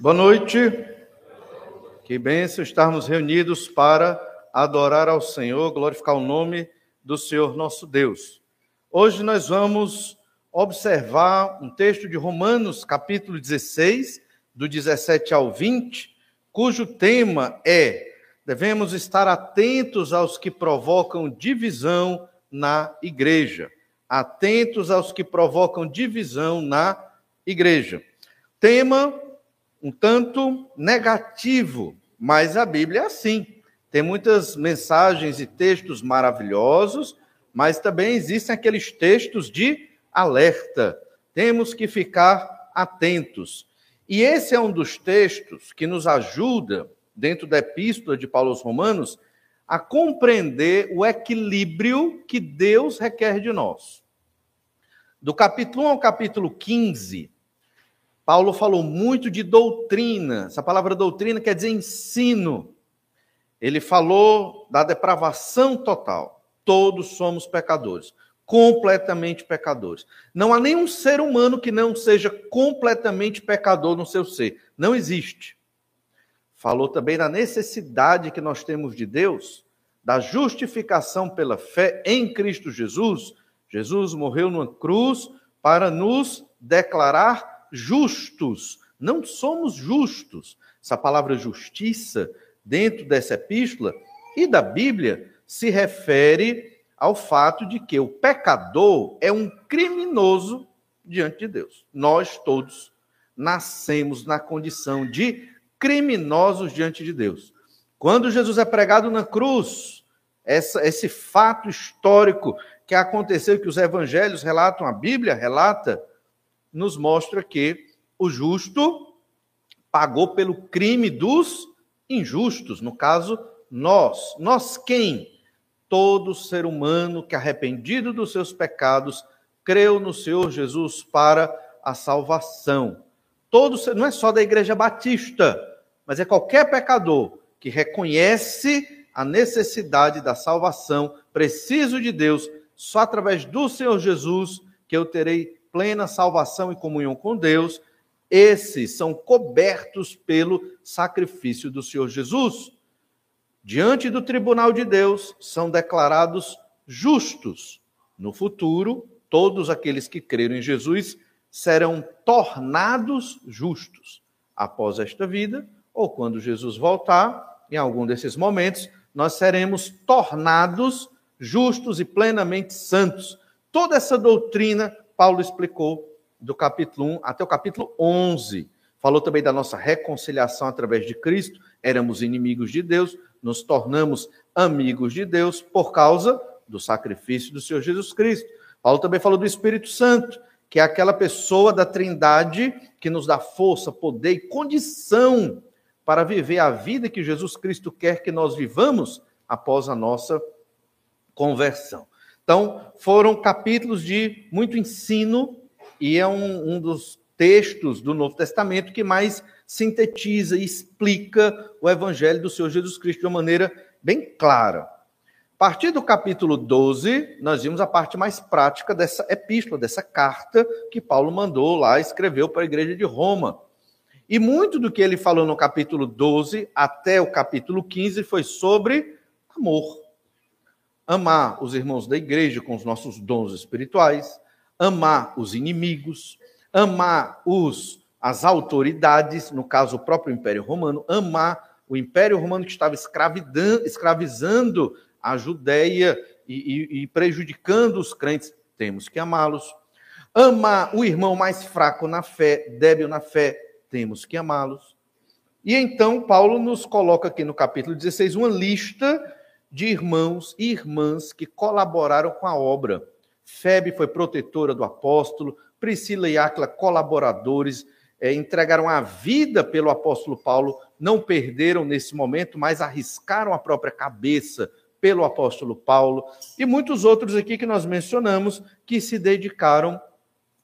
Boa noite. Que bênção estarmos reunidos para adorar ao Senhor, glorificar o nome do Senhor nosso Deus. Hoje nós vamos observar um texto de Romanos, capítulo 16, do 17 ao 20, cujo tema é: devemos estar atentos aos que provocam divisão na igreja. Atentos aos que provocam divisão na igreja. Tema um tanto negativo, mas a Bíblia é assim. Tem muitas mensagens e textos maravilhosos, mas também existem aqueles textos de alerta. Temos que ficar atentos. E esse é um dos textos que nos ajuda, dentro da epístola de Paulo aos Romanos, a compreender o equilíbrio que Deus requer de nós. Do capítulo 1 ao capítulo 15, Paulo falou muito de doutrina. Essa palavra doutrina quer dizer ensino. Ele falou da depravação total. Todos somos pecadores, completamente pecadores. Não há nenhum ser humano que não seja completamente pecador no seu ser. Não existe. Falou também da necessidade que nós temos de Deus, da justificação pela fé em Cristo Jesus. Jesus morreu numa cruz para nos declarar justos. Não somos justos. Essa palavra justiça, dentro dessa epístola e da Bíblia, se refere ao fato de que o pecador é um criminoso diante de Deus. Nós todos nascemos na condição de criminosos diante de Deus. Quando Jesus é pregado na cruz, essa, esse fato histórico que aconteceu, que os evangelhos relatam, a Bíblia relata, nos mostra que o justo pagou pelo crime dos injustos, no caso, nós. Nós quem? Todo ser humano que, arrependido dos seus pecados, creu no Senhor Jesus para a salvação. Todo, não é só da Igreja Batista, mas é qualquer pecador que reconhece a necessidade da salvação, preciso de Deus, só através do Senhor Jesus que eu terei plena salvação e comunhão com Deus, esses são cobertos pelo sacrifício do Senhor Jesus. Diante do tribunal de Deus, são declarados justos. No futuro, todos aqueles que creram em Jesus serão tornados justos. Após esta vida, ou quando Jesus voltar, em algum desses momentos, nós seremos tornados justos e plenamente santos. Toda essa doutrina Paulo explicou do capítulo 1 até o capítulo 11. Falou também da nossa reconciliação através de Cristo. Éramos inimigos de Deus, nos tornamos amigos de Deus por causa do sacrifício do Senhor Jesus Cristo. Paulo também falou do Espírito Santo, que é aquela pessoa da Trindade que nos dá força, poder e condição para viver a vida que Jesus Cristo quer que nós vivamos após a nossa conversão. Então, foram capítulos de muito ensino e é um, um dos textos do Novo Testamento que mais sintetiza e explica o Evangelho do Senhor Jesus Cristo de uma maneira bem clara. A partir do capítulo 12, nós vimos a parte mais prática dessa epístola, dessa carta que Paulo mandou lá, escreveu para a igreja de Roma. E muito do que ele falou no capítulo 12 até o capítulo 15 foi sobre amor amar os irmãos da igreja com os nossos dons espirituais, amar os inimigos, amar os as autoridades, no caso o próprio Império Romano, amar o Império Romano que estava escravizando a Judéia e, e, e prejudicando os crentes, temos que amá-los. Amar o irmão mais fraco na fé, débil na fé, temos que amá-los. E então Paulo nos coloca aqui no capítulo 16 uma lista de irmãos e irmãs que colaboraram com a obra. Febe foi protetora do apóstolo, Priscila e Áquila, colaboradores, é, entregaram a vida pelo apóstolo Paulo, não perderam nesse momento, mas arriscaram a própria cabeça pelo apóstolo Paulo, e muitos outros aqui que nós mencionamos que se dedicaram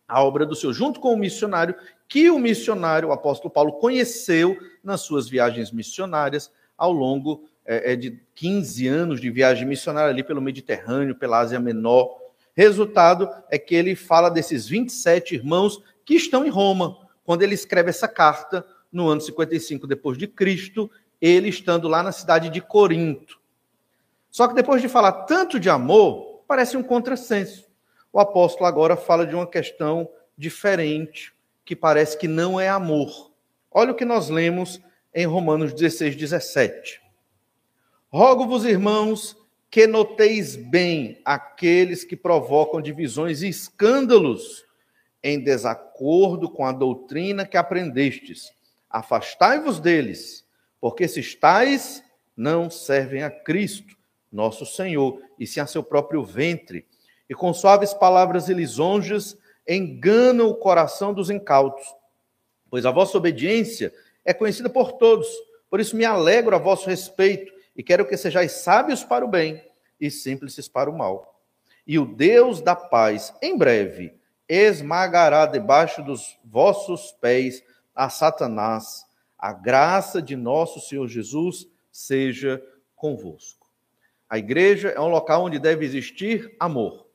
à obra do Senhor, junto com o missionário, que o missionário, o apóstolo Paulo, conheceu nas suas viagens missionárias ao longo é, é de 15 anos de viagem missionária ali pelo Mediterrâneo, pela Ásia Menor. Resultado é que ele fala desses 27 irmãos que estão em Roma. Quando ele escreve essa carta, no ano 55 depois de Cristo, ele estando lá na cidade de Corinto. Só que depois de falar tanto de amor, parece um contrassenso. O apóstolo agora fala de uma questão diferente, que parece que não é amor. Olha o que nós lemos em Romanos 16, 17. Rogo-vos, irmãos, que noteis bem aqueles que provocam divisões e escândalos em desacordo com a doutrina que aprendestes. Afastai-vos deles, porque esses tais não servem a Cristo, nosso Senhor, e sim a seu próprio ventre, e com suaves palavras e lisonjas enganam o coração dos incautos. Pois a vossa obediência é conhecida por todos, por isso me alegro a vosso respeito, e quero que sejais sábios para o bem e simples para o mal. E o Deus da paz, em breve, esmagará debaixo dos vossos pés a Satanás. A graça de nosso Senhor Jesus seja convosco. A igreja é um local onde deve existir amor,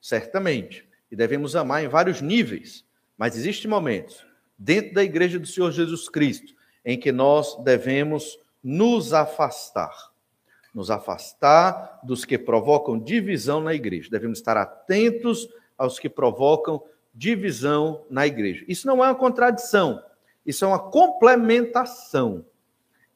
certamente, e devemos amar em vários níveis, mas existem momentos dentro da igreja do Senhor Jesus Cristo em que nós devemos nos afastar. Nos afastar dos que provocam divisão na igreja. Devemos estar atentos aos que provocam divisão na igreja. Isso não é uma contradição, isso é uma complementação.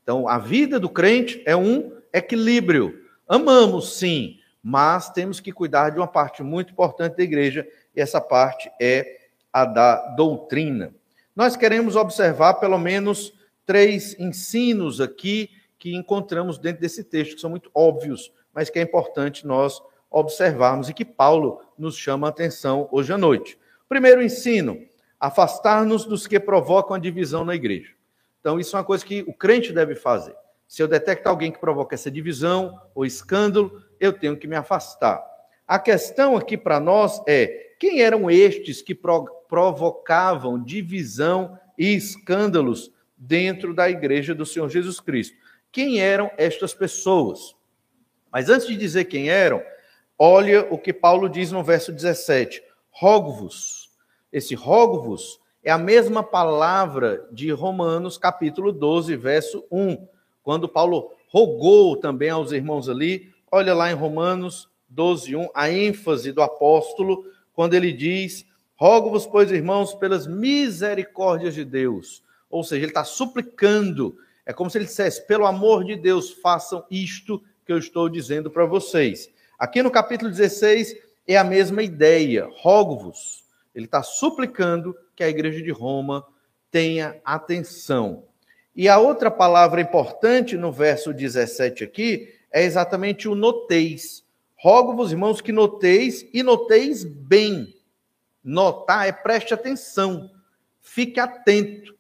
Então, a vida do crente é um equilíbrio. Amamos, sim, mas temos que cuidar de uma parte muito importante da igreja, e essa parte é a da doutrina. Nós queremos observar pelo menos três ensinos aqui que encontramos dentro desse texto, que são muito óbvios, mas que é importante nós observarmos e que Paulo nos chama a atenção hoje à noite. Primeiro ensino: afastar-nos dos que provocam a divisão na igreja. Então, isso é uma coisa que o crente deve fazer. Se eu detecto alguém que provoca essa divisão ou escândalo, eu tenho que me afastar. A questão aqui para nós é: quem eram estes que provocavam divisão e escândalos dentro da igreja do Senhor Jesus Cristo? Quem eram estas pessoas? Mas antes de dizer quem eram, Olha o que Paulo diz no verso 17: rogo-vos. Esse rogo-vos é a mesma palavra de Romanos, capítulo 12, verso 1, quando Paulo rogou também aos irmãos ali. Olha lá em Romanos 12, 1, a ênfase do apóstolo, quando ele diz: Rogo-vos, pois, irmãos, pelas misericórdias de Deus. Ou seja, ele está suplicando. É como se ele dissesse: pelo amor de Deus, façam isto que eu estou dizendo para vocês. Aqui no capítulo 16 é a mesma ideia. Rogo-vos. Ele está suplicando que a igreja de Roma tenha atenção. E a outra palavra importante no verso 17 aqui é exatamente o noteis. Rogo-vos, irmãos, que noteis e noteis bem. Notar é preste atenção, fique atento,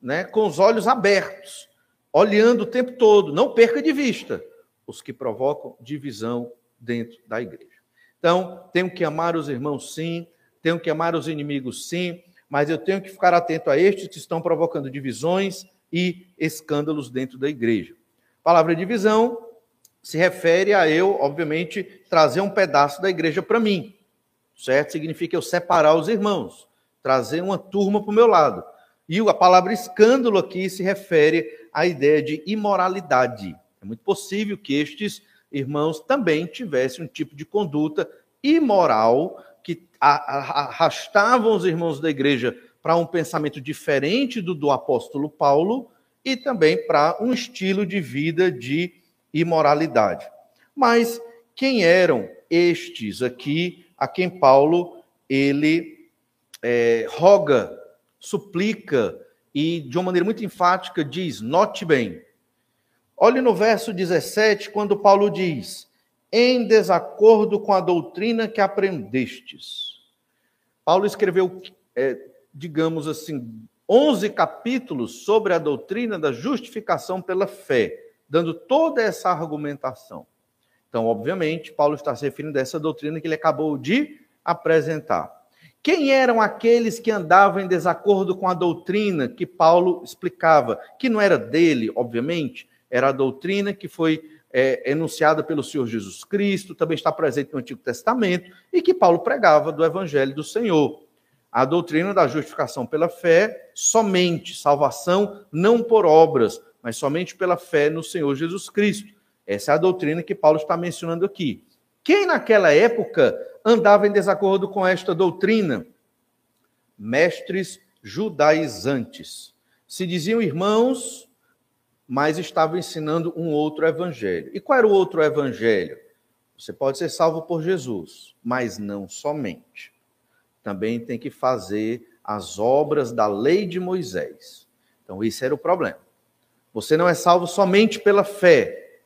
né, com os olhos abertos, olhando o tempo todo, não perca de vista os que provocam divisão dentro da igreja. Então, tenho que amar os irmãos, sim, tenho que amar os inimigos, sim, mas eu tenho que ficar atento a estes que estão provocando divisões e escândalos dentro da igreja. A palavra divisão se refere a eu, obviamente, trazer um pedaço da igreja para mim, certo? Significa eu separar os irmãos, trazer uma turma para o meu lado. E a palavra escândalo aqui se refere à ideia de imoralidade. É muito possível que estes irmãos também tivessem um tipo de conduta imoral que arrastavam os irmãos da igreja para um pensamento diferente do do apóstolo Paulo e também para um estilo de vida de imoralidade. Mas quem eram estes aqui a quem Paulo ele é, roga, suplica e de uma maneira muito enfática diz: note bem, Olhe no verso 17, quando Paulo diz: em desacordo com a doutrina que aprendestes. Paulo escreveu, é, digamos assim, 11 capítulos sobre a doutrina da justificação pela fé, dando toda essa argumentação. Então, obviamente, Paulo está se referindo a essa doutrina que ele acabou de apresentar. Quem eram aqueles que andavam em desacordo com a doutrina que Paulo explicava? Que não era dele, obviamente, era a doutrina que foi é, enunciada pelo Senhor Jesus Cristo, também está presente no Antigo Testamento, e que Paulo pregava do Evangelho do Senhor. a doutrina da justificação pela fé, somente, salvação não por obras, mas somente pela fé no Senhor Jesus Cristo. Essa é a doutrina que Paulo está mencionando aqui. Quem naquela época andava em desacordo com esta doutrina? Mestres judaizantes. Se diziam irmãos, mas estavam ensinando um outro evangelho. E qual era o outro evangelho? Você pode ser salvo por Jesus, mas não somente. Também tem que fazer as obras da lei de Moisés. Então, esse era o problema. Você não é salvo somente pela fé.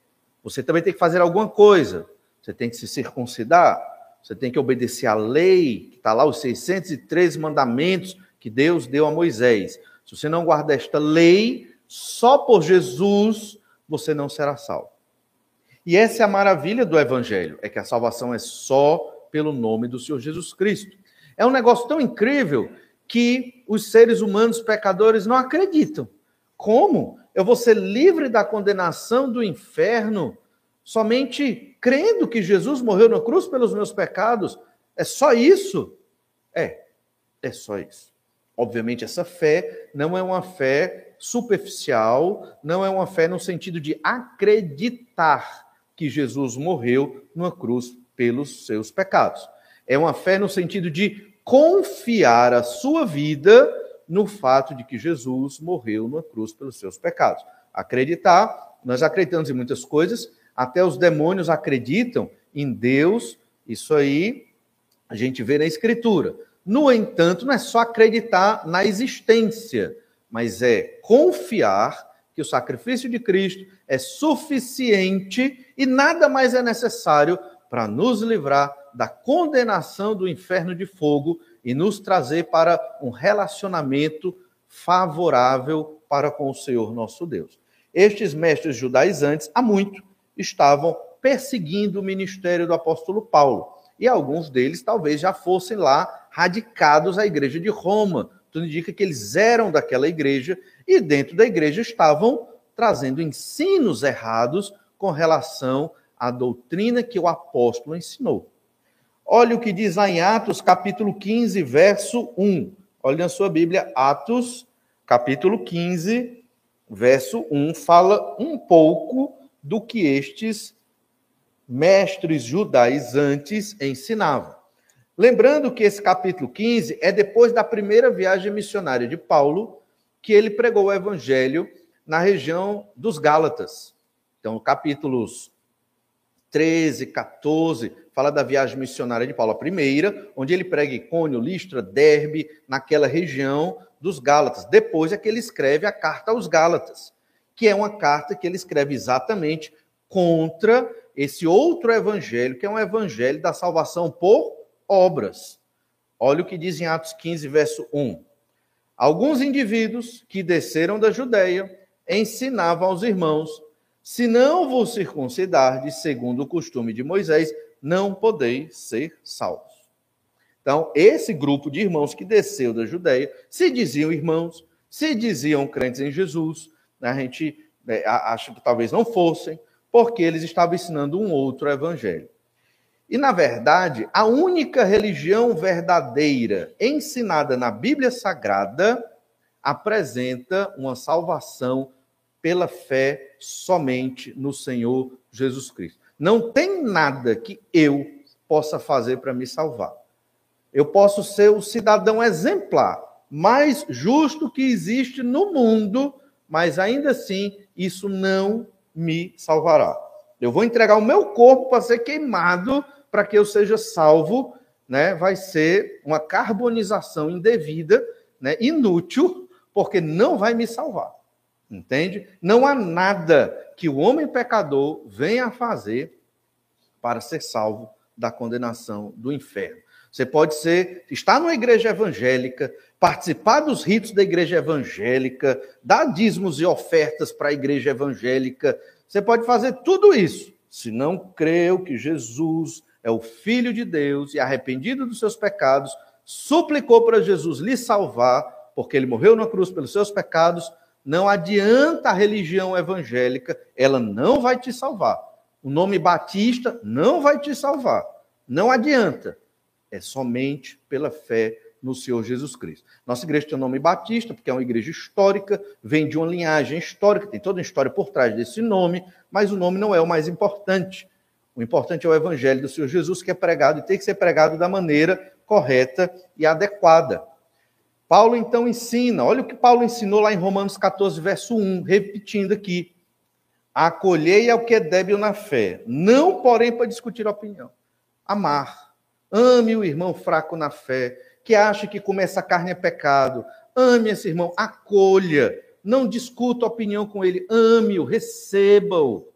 Você também tem que fazer alguma coisa. Você tem que se circuncidar. Você tem que obedecer à lei, que está lá, os 613 mandamentos que Deus deu a Moisés. Se você não guardar esta lei, só por Jesus você não será salvo. E essa é a maravilha do Evangelho, é que a salvação é só pelo nome do Senhor Jesus Cristo. É um negócio tão incrível que os seres humanos pecadores não acreditam. Como? Eu vou ser livre da condenação do inferno somente crendo que Jesus morreu na cruz pelos meus pecados? É só isso? É, é só isso. Obviamente, essa fé não é uma fé superficial, não é uma fé no sentido de acreditar que Jesus morreu numa cruz pelos seus pecados. É uma fé no sentido de confiar a sua vida no fato de que Jesus morreu numa cruz pelos seus pecados. Acreditar, nós acreditamos em muitas coisas, até os demônios acreditam em Deus, isso aí a gente vê na Escritura. No entanto, não é só acreditar na existência, mas é confiar que o sacrifício de Cristo é suficiente e nada mais é necessário para nos livrar da condenação do inferno de fogo e nos trazer para um relacionamento favorável para com o Senhor nosso Deus. Estes mestres judaizantes, há muito, estavam perseguindo o ministério do apóstolo Paulo. E alguns deles talvez já fossem lá radicados à igreja de Roma, tudo indica que eles eram daquela igreja e dentro da igreja estavam trazendo ensinos errados com relação à doutrina que o apóstolo ensinou. Olha o que diz lá em Atos, capítulo 15, verso 1. Olha na sua Bíblia, Atos, capítulo 15, verso 1, fala um pouco do que estes mestres judaizantes ensinavam. Lembrando que esse capítulo 15 é depois da primeira viagem missionária de Paulo, que ele pregou o evangelho na região dos Gálatas. Então, capítulos 13, 14, fala da viagem missionária de Paulo, a primeira, onde ele prega Icônio, Listra, Derbe, naquela região dos Gálatas. Depois é que ele escreve a carta aos Gálatas, que é uma carta que ele escreve exatamente contra esse outro evangelho, que é um evangelho da salvação por obras. Olha o que diz em Atos 15, verso 1. Alguns indivíduos que desceram da Judéia ensinavam aos irmãos: se não vos circuncidardes segundo o costume de Moisés, não podeis ser salvos. Então, esse grupo de irmãos que desceu da Judéia se diziam irmãos, se diziam crentes em Jesus, né? a gente é, acha que talvez não fossem, porque eles estavam ensinando um outro evangelho. E, na verdade, a única religião verdadeira ensinada na Bíblia Sagrada apresenta uma salvação pela fé somente no Senhor Jesus Cristo. Não tem nada que eu possa fazer para me salvar. Eu posso ser o cidadão exemplar, mais justo que existe no mundo, mas ainda assim isso não me salvará. Eu vou entregar o meu corpo para ser queimado para que eu seja salvo, né, vai ser uma carbonização indevida, né, inútil, porque não vai me salvar. Entende? Não há nada que o homem pecador venha a fazer para ser salvo da condenação do inferno. Você pode ser, estar numa igreja evangélica, participar dos ritos da igreja evangélica, dar dízimos e ofertas para a igreja evangélica. Você pode fazer tudo isso. Se não creu que Jesus é o Filho de Deus e arrependido dos seus pecados, suplicou para Jesus lhe salvar, porque ele morreu na cruz pelos seus pecados. Não adianta a religião evangélica, ela não vai te salvar. O nome Batista não vai te salvar. Não adianta. É somente pela fé no Senhor Jesus Cristo. Nossa igreja tem o nome Batista, porque é uma igreja histórica, vem de uma linhagem histórica, tem toda uma história por trás desse nome, mas o nome não é o mais importante. O importante é o evangelho do Senhor Jesus, que é pregado e tem que ser pregado da maneira correta e adequada. Paulo então ensina, olha o que Paulo ensinou lá em Romanos 14, verso 1, repetindo aqui. Acolhei ao que é débil na fé, não porém para discutir opinião. Amar. Ame o irmão fraco na fé, que acha que comer essa carne é pecado. Ame esse irmão, acolha. Não discuta opinião com ele, ame-o, receba-o.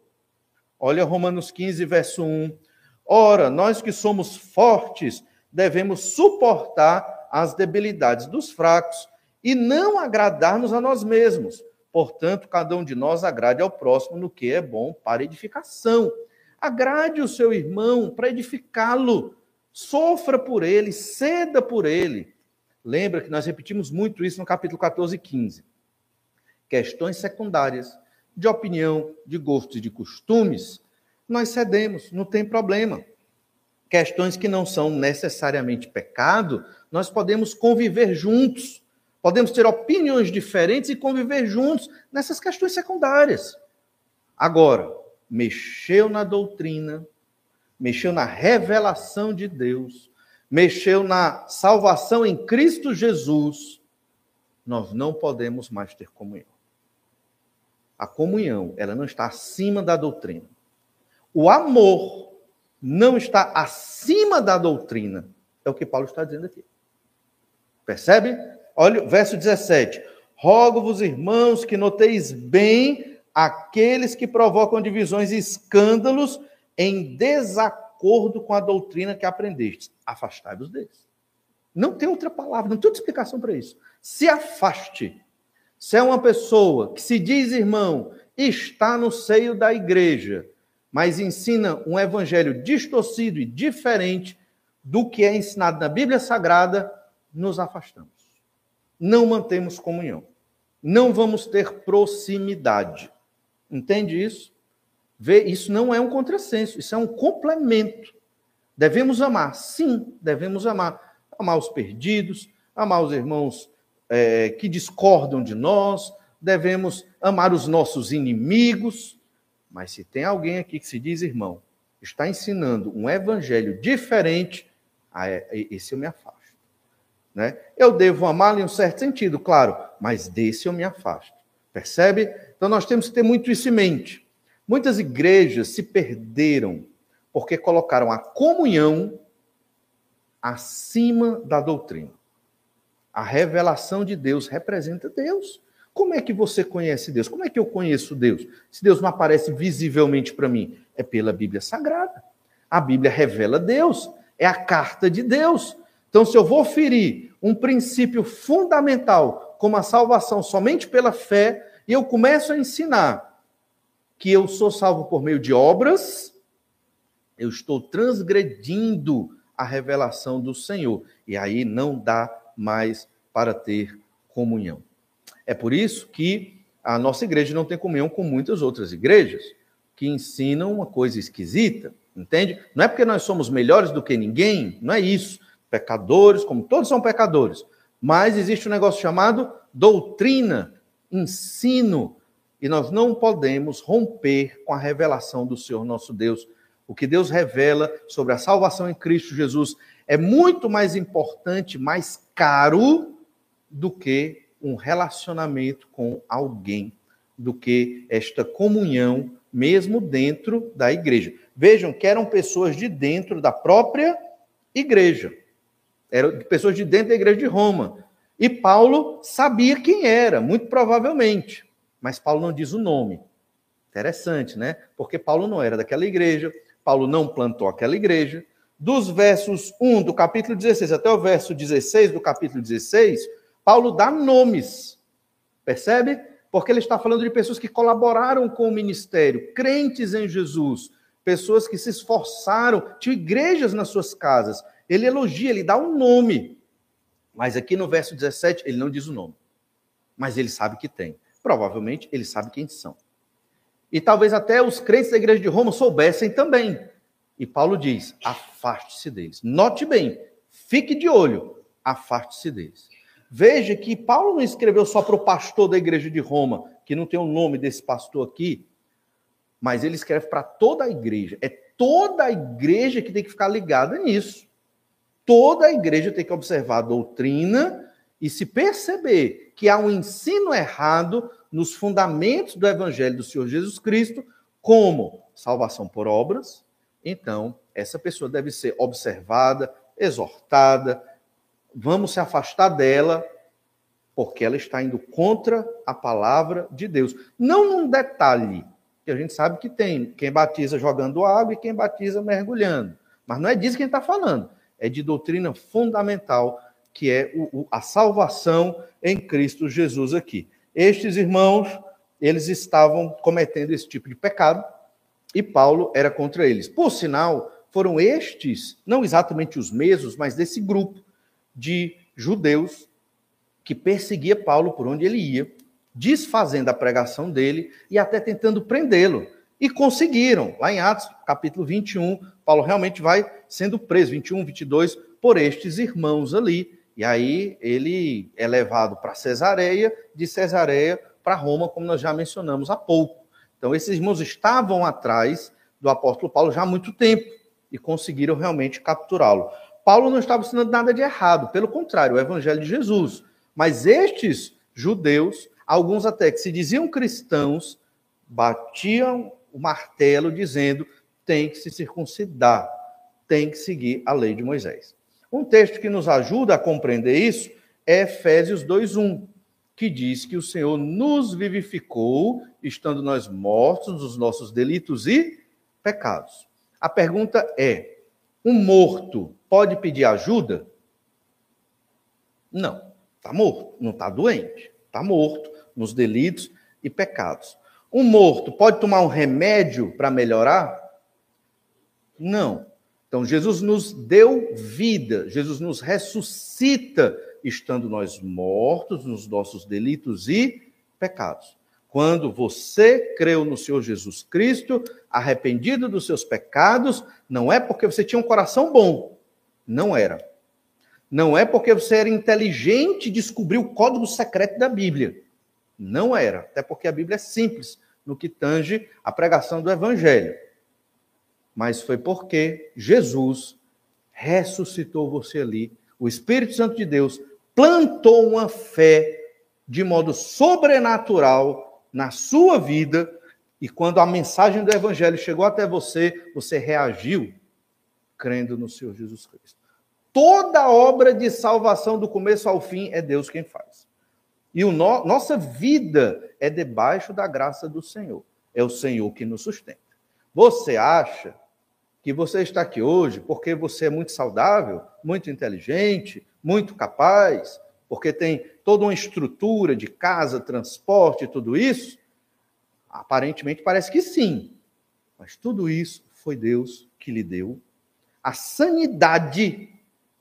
Olha Romanos 15, verso 1. Ora, nós que somos fortes, devemos suportar as debilidades dos fracos e não agradar-nos a nós mesmos. Portanto, cada um de nós agrade ao próximo no que é bom para edificação. Agrade o seu irmão para edificá-lo. Sofra por ele, ceda por ele. Lembra que nós repetimos muito isso no capítulo 14 e 15. Questões secundárias de opinião, de gostos e de costumes, nós cedemos, não tem problema. Questões que não são necessariamente pecado, nós podemos conviver juntos. Podemos ter opiniões diferentes e conviver juntos nessas questões secundárias. Agora, mexeu na doutrina, mexeu na revelação de Deus, mexeu na salvação em Cristo Jesus, nós não podemos mais ter comunhão. A comunhão, ela não está acima da doutrina. O amor não está acima da doutrina. É o que Paulo está dizendo aqui. Percebe? Olha o verso 17. Rogo-vos, irmãos, que noteis bem aqueles que provocam divisões e escândalos em desacordo com a doutrina que aprendestes. Afastai-vos deles. Não tem outra palavra, não tem outra explicação para isso. Se afaste. Se é uma pessoa que se diz irmão, está no seio da igreja, mas ensina um evangelho distorcido e diferente do que é ensinado na Bíblia Sagrada, nos afastamos. Não mantemos comunhão. Não vamos ter proximidade. Entende isso? Vê, isso não é um contrassenso, isso é um complemento. Devemos amar, sim, devemos amar. Amar os perdidos, amar os irmãos é, que discordam de nós, devemos amar os nossos inimigos. Mas se tem alguém aqui que se diz irmão, está ensinando um evangelho diferente, ah, é, esse eu me afasto. Né? Eu devo amá-lo em um certo sentido, claro, mas desse eu me afasto. Percebe? Então nós temos que ter muito isso em mente. Muitas igrejas se perderam porque colocaram a comunhão acima da doutrina. A revelação de Deus representa Deus. Como é que você conhece Deus? Como é que eu conheço Deus? Se Deus não aparece visivelmente para mim, é pela Bíblia Sagrada. A Bíblia revela Deus, é a carta de Deus. Então, se eu vou ferir um princípio fundamental, como a salvação somente pela fé, e eu começo a ensinar que eu sou salvo por meio de obras, eu estou transgredindo a revelação do Senhor. E aí não dá mais para ter comunhão. É por isso que a nossa igreja não tem comunhão com muitas outras igrejas que ensinam uma coisa esquisita, entende? Não é porque nós somos melhores do que ninguém, não é isso. Pecadores, como todos são pecadores, mas existe um negócio chamado doutrina, ensino, e nós não podemos romper com a revelação do Senhor nosso Deus. O que Deus revela sobre a salvação em Cristo Jesus é muito mais importante, mais caro do que um relacionamento com alguém, do que esta comunhão, mesmo dentro da igreja. Vejam que eram pessoas de dentro da própria igreja, eram pessoas de dentro da igreja de Roma. E Paulo sabia quem era, muito provavelmente, mas Paulo não diz o nome. Interessante, né? Porque Paulo não era daquela igreja, Paulo não plantou aquela igreja, dos versos 1 do capítulo 16 até o verso 16 do capítulo 16, Paulo dá nomes. Percebe? Porque ele está falando de pessoas que colaboraram com o ministério, crentes em Jesus, pessoas que se esforçaram, tinham igrejas nas suas casas. Ele elogia, ele dá um nome. Mas aqui no verso 17, ele não diz o nome. Mas ele sabe que tem. Provavelmente ele sabe quem são. E talvez até os crentes da igreja de Roma soubessem também. E Paulo diz: afaste-se deles. Note bem, fique de olho. afaste-se deles. Veja que Paulo não escreveu só para o pastor da igreja de Roma, que não tem o nome desse pastor aqui, mas ele escreve para toda a igreja. É toda a igreja que tem que ficar ligada nisso. Toda a igreja tem que observar a doutrina e se perceber que há um ensino errado nos fundamentos do evangelho do Senhor Jesus Cristo, como salvação por obras, então essa pessoa deve ser observada, exortada, vamos se afastar dela, porque ela está indo contra a palavra de Deus. Não num detalhe, que a gente sabe que tem quem batiza jogando água e quem batiza mergulhando. Mas não é disso que a gente está falando. É de doutrina fundamental, que é o, o, a salvação em Cristo Jesus aqui. Estes irmãos, eles estavam cometendo esse tipo de pecado e Paulo era contra eles. Por sinal, foram estes, não exatamente os mesmos, mas desse grupo de judeus que perseguia Paulo por onde ele ia, desfazendo a pregação dele e até tentando prendê-lo. E conseguiram. Lá em Atos, capítulo 21, Paulo realmente vai sendo preso, 21, 22, por estes irmãos ali. E aí ele é levado para Cesareia, de Cesareia para Roma, como nós já mencionamos há pouco. Então, esses irmãos estavam atrás do apóstolo Paulo já há muito tempo e conseguiram realmente capturá-lo. Paulo não estava ensinando nada de errado, pelo contrário, o evangelho de Jesus. Mas estes judeus, alguns até que se diziam cristãos, batiam o martelo dizendo tem que se circuncidar, tem que seguir a lei de Moisés. Um texto que nos ajuda a compreender isso é Efésios 2:1, que diz que o Senhor nos vivificou, estando nós mortos nos nossos delitos e pecados. A pergunta é: um morto pode pedir ajuda? Não, está morto, não está doente, está morto nos delitos e pecados. Um morto pode tomar um remédio para melhorar? Não. Então, Jesus nos deu vida, Jesus nos ressuscita, estando nós mortos nos nossos delitos e pecados. Quando você creu no Senhor Jesus Cristo, arrependido dos seus pecados, não é porque você tinha um coração bom. Não era. Não é porque você era inteligente e descobriu o código secreto da Bíblia. Não era. Até porque a Bíblia é simples no que tange a pregação do Evangelho. Mas foi porque Jesus ressuscitou você ali. O Espírito Santo de Deus plantou uma fé de modo sobrenatural na sua vida e quando a mensagem do Evangelho chegou até você, você reagiu crendo no Senhor Jesus Cristo. Toda obra de salvação do começo ao fim é Deus quem faz. E o no, nossa vida é debaixo da graça do Senhor. É o Senhor que nos sustenta. Você acha que você está aqui hoje porque você é muito saudável, muito inteligente, muito capaz, porque tem toda uma estrutura de casa, transporte, tudo isso? Aparentemente parece que sim. Mas tudo isso foi Deus que lhe deu. A sanidade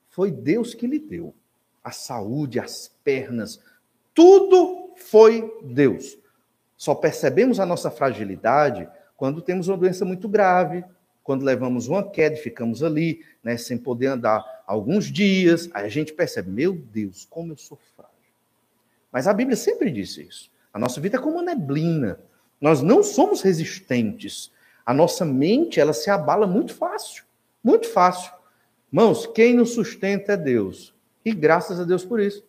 foi Deus que lhe deu. A saúde, as pernas, tudo foi Deus. Só percebemos a nossa fragilidade quando temos uma doença muito grave, quando levamos uma queda e ficamos ali, né, sem poder andar alguns dias, aí a gente percebe, meu Deus, como eu sou frágil. Mas a Bíblia sempre disse isso. A nossa vida é como uma neblina. Nós não somos resistentes. A nossa mente, ela se abala muito fácil. Muito fácil. Mãos, quem nos sustenta é Deus. E graças a Deus por isso.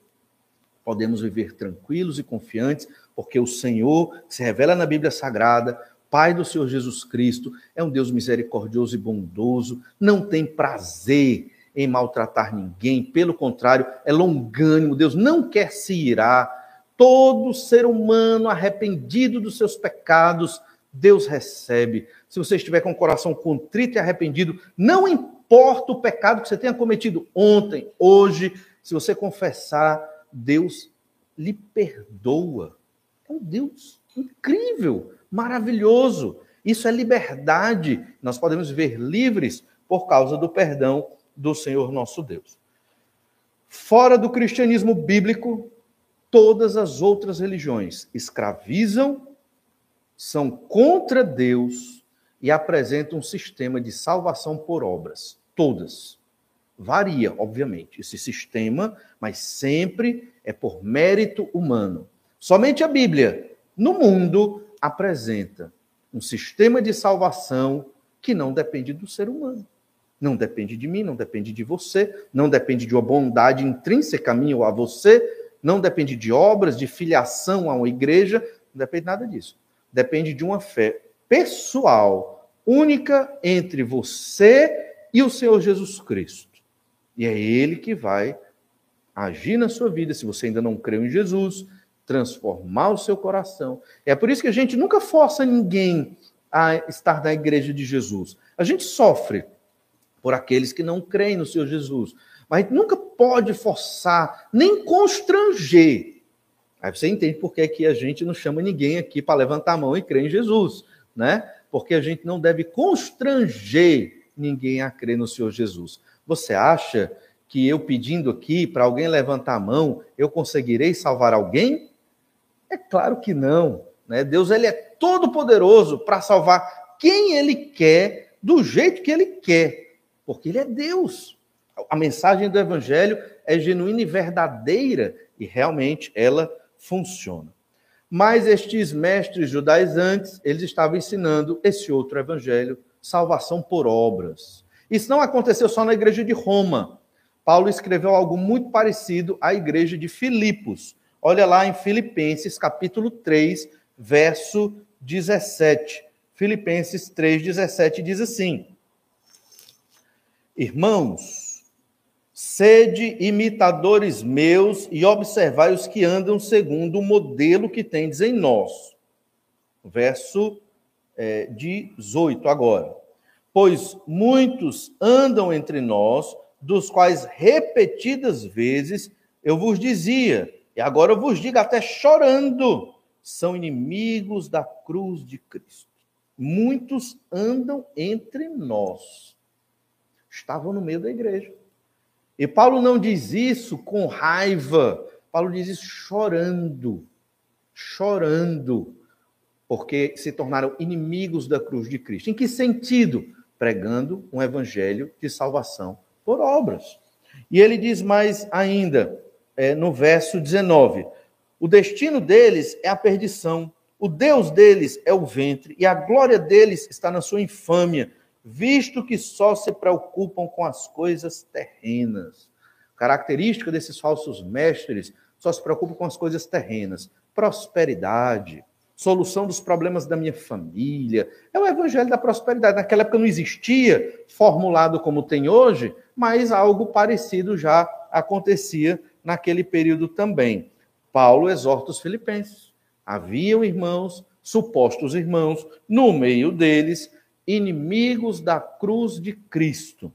Podemos viver tranquilos e confiantes, porque o Senhor, se revela na Bíblia Sagrada, Pai do Senhor Jesus Cristo, é um Deus misericordioso e bondoso, não tem prazer em maltratar ninguém, pelo contrário, é longânimo, Deus não quer se irar. Todo ser humano arrependido dos seus pecados, Deus recebe. Se você estiver com o coração contrito e arrependido, não importa o pecado que você tenha cometido ontem, hoje, se você confessar, Deus lhe perdoa. É um Deus incrível, maravilhoso. Isso é liberdade. Nós podemos viver livres por causa do perdão do Senhor nosso Deus. Fora do cristianismo bíblico, todas as outras religiões escravizam, são contra Deus e apresentam um sistema de salvação por obras. Todas. Varia, obviamente, esse sistema, mas sempre é por mérito humano. Somente a Bíblia, no mundo, apresenta um sistema de salvação que não depende do ser humano. Não depende de mim, não depende de você, não depende de uma bondade intrínseca a mim ou a você, não depende de obras, de filiação a uma igreja, não depende nada disso. Depende de uma fé pessoal, única entre você e o Senhor Jesus Cristo. E é Ele que vai agir na sua vida, se você ainda não creu em Jesus, transformar o seu coração. É por isso que a gente nunca força ninguém a estar na igreja de Jesus. A gente sofre por aqueles que não creem no Senhor Jesus. Mas nunca pode forçar, nem constranger. Aí você entende por que, que a gente não chama ninguém aqui para levantar a mão e crer em Jesus, né? Porque a gente não deve constranger ninguém a crer no Senhor Jesus. Você acha que eu pedindo aqui para alguém levantar a mão, eu conseguirei salvar alguém? É claro que não. Né? Deus ele é todo poderoso para salvar quem ele quer, do jeito que ele quer, porque ele é Deus. A mensagem do evangelho é genuína e verdadeira e realmente ela funciona. Mas estes mestres judaizantes, eles estavam ensinando esse outro evangelho, salvação por obras. Isso não aconteceu só na igreja de Roma. Paulo escreveu algo muito parecido à igreja de Filipos. Olha lá em Filipenses, capítulo 3, verso 17. Filipenses 3, 17 diz assim: Irmãos, sede imitadores meus e observai os que andam segundo o modelo que tendes em nós. Verso é, 18 agora. Pois muitos andam entre nós, dos quais repetidas vezes eu vos dizia, e agora eu vos digo até chorando, são inimigos da cruz de Cristo. Muitos andam entre nós. Estavam no meio da igreja. E Paulo não diz isso com raiva. Paulo diz isso chorando. Chorando. Porque se tornaram inimigos da cruz de Cristo. Em que sentido? Pregando um evangelho de salvação por obras. E ele diz mais ainda: é, no verso 19: O destino deles é a perdição, o Deus deles é o ventre, e a glória deles está na sua infâmia, visto que só se preocupam com as coisas terrenas. Característica desses falsos mestres, só se preocupam com as coisas terrenas, prosperidade, solução dos problemas da minha família. É o evangelho da prosperidade. Naquela época não existia formulado como tem hoje, mas algo parecido já acontecia naquele período também. Paulo exorta os filipenses. Haviam irmãos, supostos irmãos, no meio deles, inimigos da cruz de Cristo.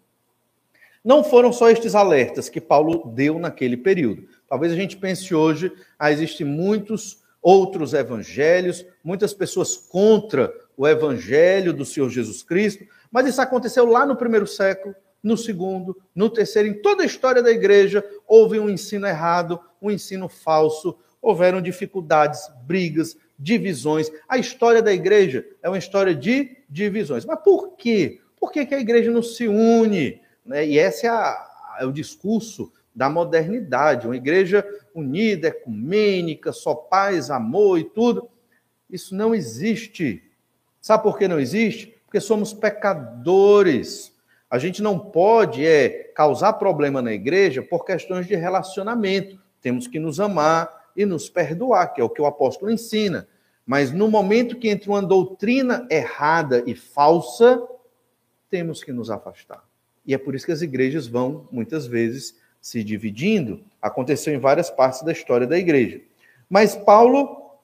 Não foram só estes alertas que Paulo deu naquele período. Talvez a gente pense hoje, ah, existem muitos outros evangelhos, muitas pessoas contra o evangelho do Senhor Jesus Cristo, mas isso aconteceu lá no primeiro século, no segundo, no terceiro, em toda a história da igreja, houve um ensino errado, um ensino falso, houveram dificuldades, brigas, divisões. A história da igreja é uma história de divisões. Mas por quê? Por que, que a igreja não se une? Né? E esse é, a, é o discurso da modernidade, uma igreja unida, ecumênica, só paz, amor e tudo. Isso não existe. Sabe por que não existe? Porque somos pecadores. A gente não pode é causar problema na igreja por questões de relacionamento. Temos que nos amar e nos perdoar, que é o que o apóstolo ensina. Mas no momento que entra uma doutrina errada e falsa, temos que nos afastar. E é por isso que as igrejas vão, muitas vezes, se dividindo. Aconteceu em várias partes da história da igreja. Mas Paulo,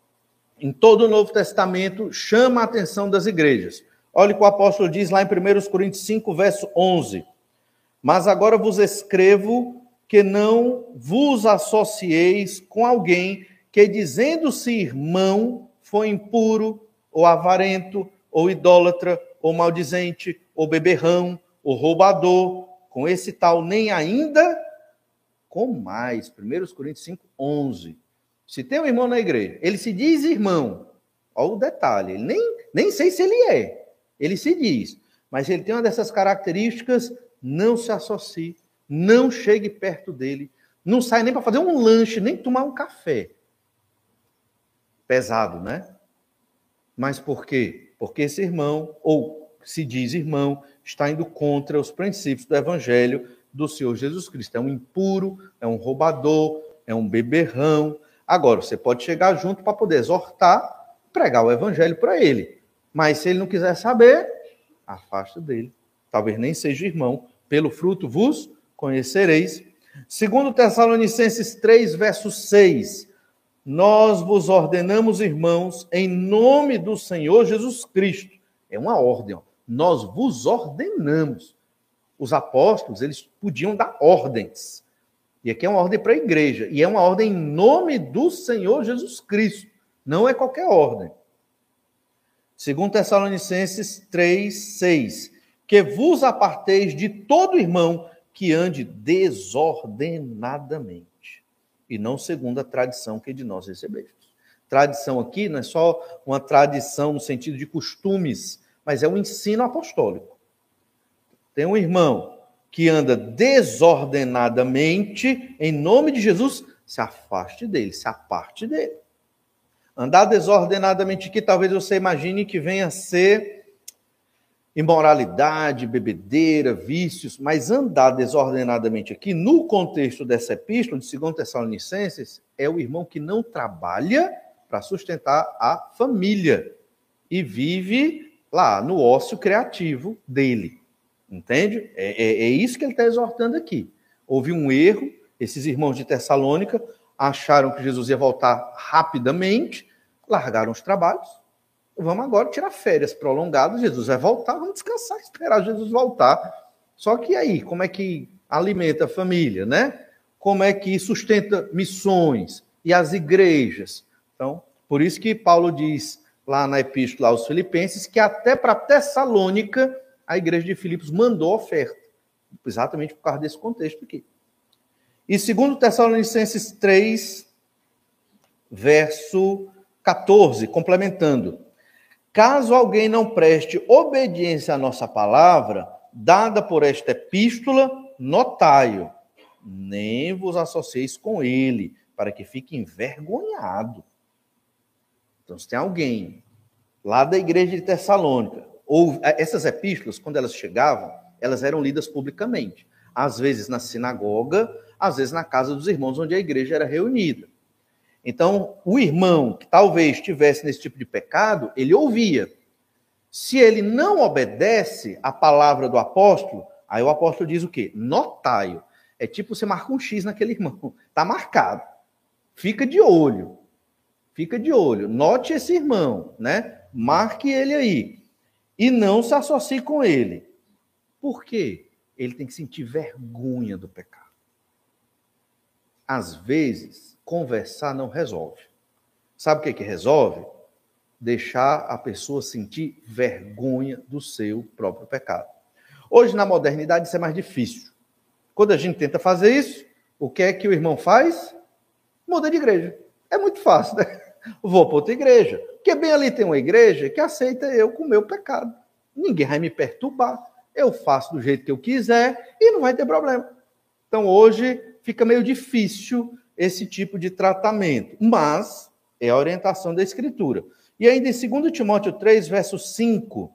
em todo o Novo Testamento, chama a atenção das igrejas. Olha o que o apóstolo diz lá em 1 Coríntios 5, verso 11. Mas agora vos escrevo que não vos associeis com alguém que, dizendo-se irmão, foi impuro, ou avarento, ou idólatra, ou maldizente, ou beberrão, ou roubador, com esse tal nem ainda com mais. 1 Coríntios 5, 11. Se tem um irmão na igreja, ele se diz irmão, olha o detalhe, ele nem, nem sei se ele é, ele se diz, mas ele tem uma dessas características, não se associe não chegue perto dele, não sai nem para fazer um lanche, nem tomar um café. Pesado, né? Mas por quê? Porque esse irmão, ou se diz irmão, está indo contra os princípios do evangelho do Senhor Jesus Cristo. É um impuro, é um roubador, é um beberrão. Agora, você pode chegar junto para poder exortar, pregar o evangelho para ele. Mas se ele não quiser saber, afasta dele. Talvez nem seja irmão. Pelo fruto vos conhecereis. Segundo Tessalonicenses 3, verso 6. Nós vos ordenamos, irmãos, em nome do Senhor Jesus Cristo. É uma ordem, ó. Nós vos ordenamos. Os apóstolos, eles podiam dar ordens. E aqui é uma ordem para a igreja. E é uma ordem em nome do Senhor Jesus Cristo. Não é qualquer ordem. Segundo Tessalonicenses 3, 6. Que vos aparteis de todo irmão que ande desordenadamente. E não segundo a tradição que de nós recebestes. Tradição aqui não é só uma tradição no sentido de costumes, mas é um ensino apostólico. Tem um irmão que anda desordenadamente, em nome de Jesus, se afaste dele, se aparte dele. Andar desordenadamente aqui, talvez você imagine que venha a ser imoralidade, bebedeira, vícios, mas andar desordenadamente aqui, no contexto dessa epístola de 2 Tessalonicenses, é o irmão que não trabalha para sustentar a família e vive lá no ócio criativo dele. Entende? É, é, é isso que ele está exortando aqui. Houve um erro, esses irmãos de Tessalônica acharam que Jesus ia voltar rapidamente, largaram os trabalhos. Vamos agora tirar férias prolongadas. Jesus vai voltar, vamos descansar, esperar Jesus voltar. Só que aí, como é que alimenta a família, né? Como é que sustenta missões e as igrejas? Então, por isso que Paulo diz lá na epístola aos Filipenses que até para Tessalônica a igreja de Filipos mandou oferta, exatamente por causa desse contexto aqui. E segundo Tessalonicenses 3, verso 14, complementando: Caso alguém não preste obediência à nossa palavra, dada por esta epístola, notai-o, nem vos associeis com ele, para que fique envergonhado. Então, se tem alguém lá da igreja de Tessalônica ou eh, essas epístolas, quando elas chegavam, elas eram lidas publicamente. Às vezes na sinagoga, às vezes na casa dos irmãos, onde a igreja era reunida. Então, o irmão que talvez estivesse nesse tipo de pecado, ele ouvia. Se ele não obedece à palavra do apóstolo, aí o apóstolo diz o quê? Notai-o. É tipo você marca um X naquele irmão. Está marcado. Fica de olho. Fica de olho. Note esse irmão, né? Marque ele aí e não se associe com ele. Por quê? Ele tem que sentir vergonha do pecado. Às vezes, conversar não resolve. Sabe o que, que resolve? Deixar a pessoa sentir vergonha do seu próprio pecado. Hoje, na modernidade, isso é mais difícil. Quando a gente tenta fazer isso, o que é que o irmão faz? Muda de igreja. É muito fácil, né? Vou para outra igreja. Porque bem ali tem uma igreja que aceita eu com o meu pecado. Ninguém vai me perturbar. Eu faço do jeito que eu quiser e não vai ter problema. Então hoje fica meio difícil esse tipo de tratamento, mas é a orientação da Escritura. E ainda em 2 Timóteo 3, verso 5,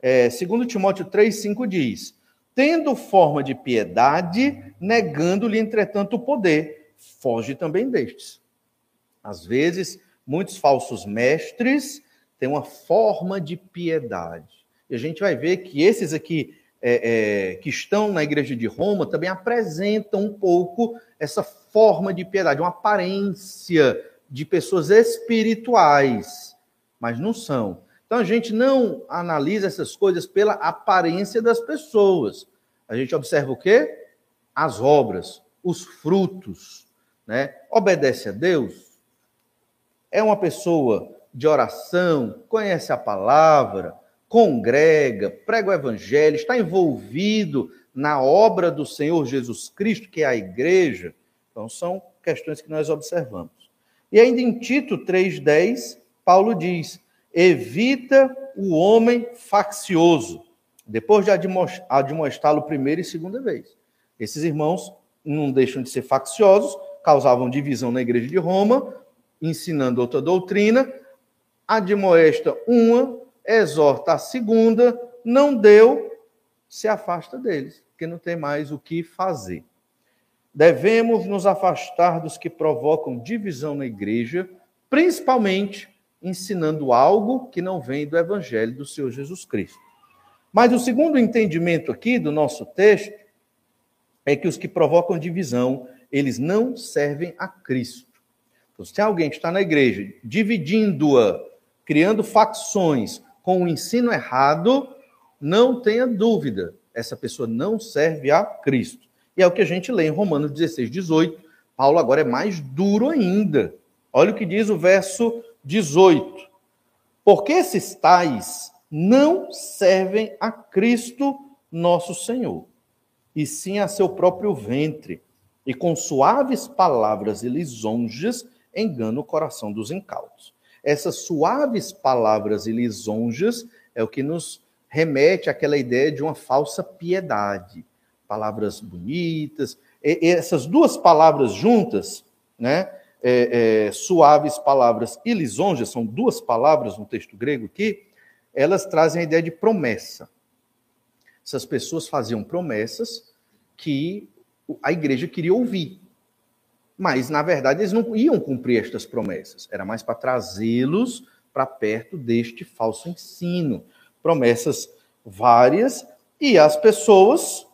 é, 2 Timóteo 3, 5 diz: Tendo forma de piedade, negando-lhe, entretanto, o poder, foge também destes. Às vezes, muitos falsos mestres têm uma forma de piedade. E a gente vai ver que esses aqui é, é, que estão na igreja de Roma também apresentam um pouco essa forma de piedade, uma aparência de pessoas espirituais, mas não são. Então a gente não analisa essas coisas pela aparência das pessoas. A gente observa o quê? As obras, os frutos, né? Obedece a Deus, é uma pessoa de oração, conhece a palavra, congrega, prega o evangelho, está envolvido na obra do Senhor Jesus Cristo, que é a igreja. Então, são questões que nós observamos. E ainda em Tito 3,10, Paulo diz: evita o homem faccioso, depois de admoestá-lo primeira e segunda vez. Esses irmãos não deixam de ser facciosos, causavam divisão na igreja de Roma, ensinando outra doutrina, admoesta uma, exorta a segunda, não deu, se afasta deles, porque não tem mais o que fazer. Devemos nos afastar dos que provocam divisão na igreja, principalmente ensinando algo que não vem do evangelho do Senhor Jesus Cristo. Mas o segundo entendimento aqui do nosso texto é que os que provocam divisão, eles não servem a Cristo. Então, se alguém está na igreja dividindo-a, criando facções com o ensino errado, não tenha dúvida, essa pessoa não serve a Cristo. E é o que a gente lê em Romanos 16, 18. Paulo agora é mais duro ainda. Olha o que diz o verso 18. Porque esses tais não servem a Cristo nosso Senhor, e sim a seu próprio ventre, e com suaves palavras e lisonjas engana o coração dos incautos. Essas suaves palavras e lisonjas é o que nos remete àquela ideia de uma falsa piedade. Palavras bonitas. E, essas duas palavras juntas, né? É, é, suaves palavras e lisonjas, são duas palavras no texto grego aqui, elas trazem a ideia de promessa. Essas pessoas faziam promessas que a igreja queria ouvir. Mas, na verdade, eles não iam cumprir estas promessas. Era mais para trazê-los para perto deste falso ensino. Promessas várias, e as pessoas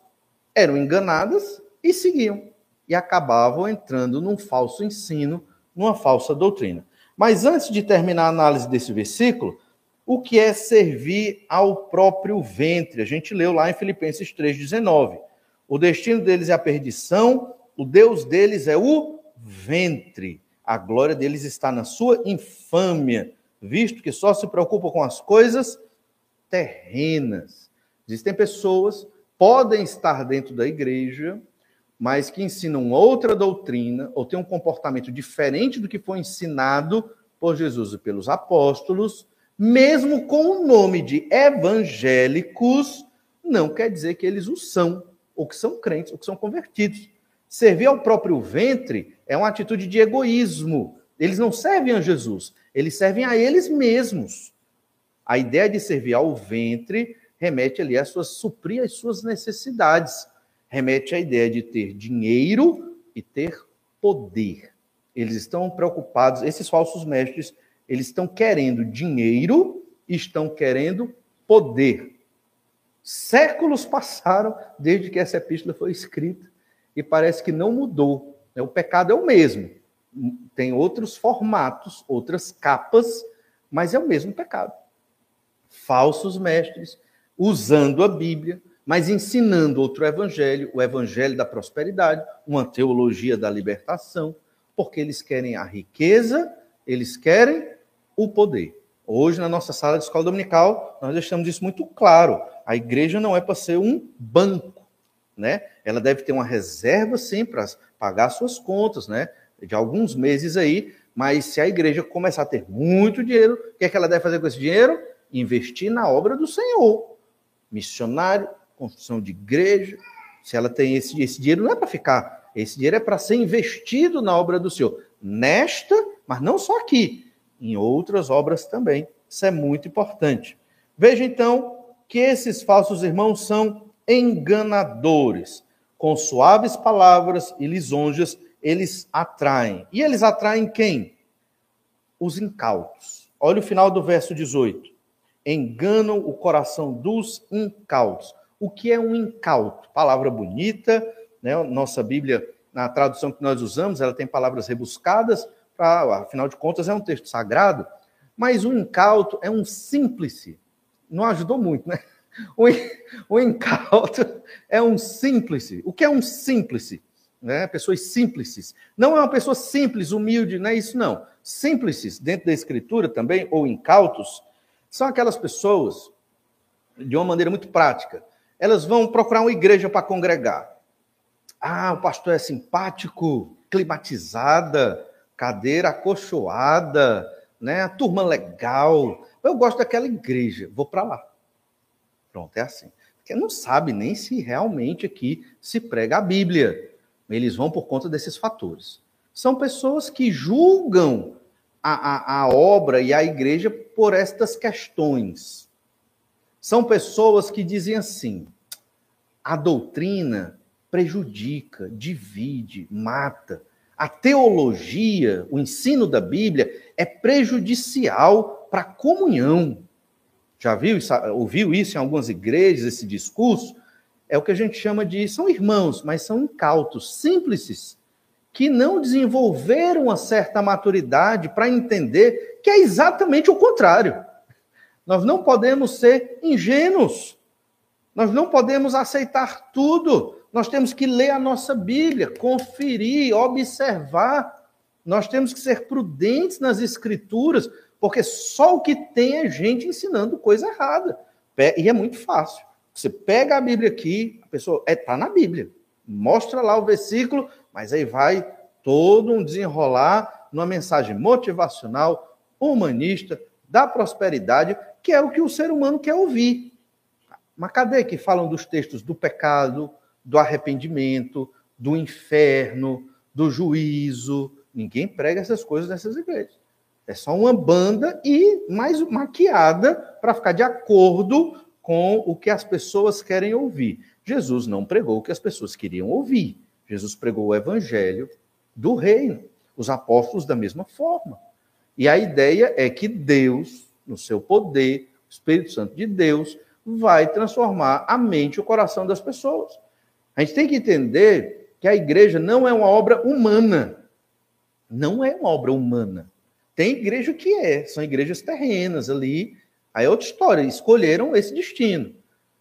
eram enganadas e seguiam. E acabavam entrando num falso ensino, numa falsa doutrina. Mas antes de terminar a análise desse versículo, o que é servir ao próprio ventre? A gente leu lá em Filipenses 3,19. O destino deles é a perdição, o Deus deles é o ventre. A glória deles está na sua infâmia, visto que só se preocupam com as coisas terrenas. Existem pessoas, podem estar dentro da igreja, mas que ensinam outra doutrina ou têm um comportamento diferente do que foi ensinado por Jesus e pelos apóstolos, mesmo com o nome de evangélicos, não quer dizer que eles o são, ou que são crentes, ou que são convertidos. Servir ao próprio ventre é uma atitude de egoísmo. Eles não servem a Jesus, eles servem a eles mesmos. A ideia de servir ao ventre remete ali a suas, suprir as suas necessidades, remete à ideia de ter dinheiro e ter poder. Eles estão preocupados, esses falsos mestres, eles estão querendo dinheiro estão querendo poder. Séculos passaram desde que essa epístola foi escrita e parece que não mudou. Né? O pecado é o mesmo. Tem outros formatos, outras capas, mas é o mesmo pecado. Falsos mestres usando a Bíblia, mas ensinando outro evangelho, o evangelho da prosperidade, uma teologia da libertação, porque eles querem a riqueza, eles querem o poder. Hoje, na nossa sala de escola dominical, nós deixamos isso muito claro. A igreja não é para ser um banco, né? Ela deve ter uma reserva, sim, para pagar suas contas, né? De alguns meses aí, mas se a igreja começar a ter muito dinheiro, o que é que ela deve fazer com esse dinheiro? Investir na obra do Senhor. Missionário, construção de igreja. Se ela tem esse, esse dinheiro, não é para ficar. Esse dinheiro é para ser investido na obra do Senhor. Nesta, mas não só aqui em outras obras também. Isso é muito importante. Veja então que esses falsos irmãos são enganadores. Com suaves palavras e lisonjas, eles atraem. E eles atraem quem? Os incautos. Olha o final do verso 18. Enganam o coração dos incautos. O que é um incauto? Palavra bonita, né? Nossa Bíblia, na tradução que nós usamos, ela tem palavras rebuscadas, afinal de contas é um texto sagrado, mas o incauto é um símplice. Não ajudou muito, né? O, o incauto é um símplice. O que é um símplice? Né? Pessoas simples. Não é uma pessoa simples, humilde, não é isso, não. Simples, dentro da escritura também, ou incautos, são aquelas pessoas, de uma maneira muito prática, elas vão procurar uma igreja para congregar. Ah, o pastor é simpático, climatizada, cadeira acolchoada, né? A turma legal. Eu gosto daquela igreja, vou para lá. Pronto, é assim. que não sabe nem se realmente aqui se prega a Bíblia. Eles vão por conta desses fatores. São pessoas que julgam a, a, a obra e a igreja por estas questões. São pessoas que dizem assim: a doutrina prejudica, divide, mata. A teologia, o ensino da Bíblia, é prejudicial para a comunhão. Já viu, ouviu isso em algumas igrejas, esse discurso? É o que a gente chama de. São irmãos, mas são incautos, simples, que não desenvolveram uma certa maturidade para entender que é exatamente o contrário. Nós não podemos ser ingênuos. Nós não podemos aceitar tudo. Nós temos que ler a nossa Bíblia, conferir, observar. Nós temos que ser prudentes nas escrituras, porque só o que tem é gente ensinando coisa errada. E é muito fácil. Você pega a Bíblia aqui, a pessoa é, tá na Bíblia, mostra lá o versículo, mas aí vai todo um desenrolar numa mensagem motivacional, humanista, da prosperidade, que é o que o ser humano quer ouvir. Mas cadê que falam dos textos do pecado, do arrependimento, do inferno, do juízo? Ninguém prega essas coisas nessas igrejas. É só uma banda e mais maquiada para ficar de acordo com o que as pessoas querem ouvir. Jesus não pregou o que as pessoas queriam ouvir. Jesus pregou o evangelho do reino. Os apóstolos da mesma forma. E a ideia é que Deus, no seu poder, o Espírito Santo de Deus, vai transformar a mente e o coração das pessoas. A gente tem que entender que a igreja não é uma obra humana. Não é uma obra humana. Tem igreja que é, são igrejas terrenas ali. Aí é outra história, escolheram esse destino.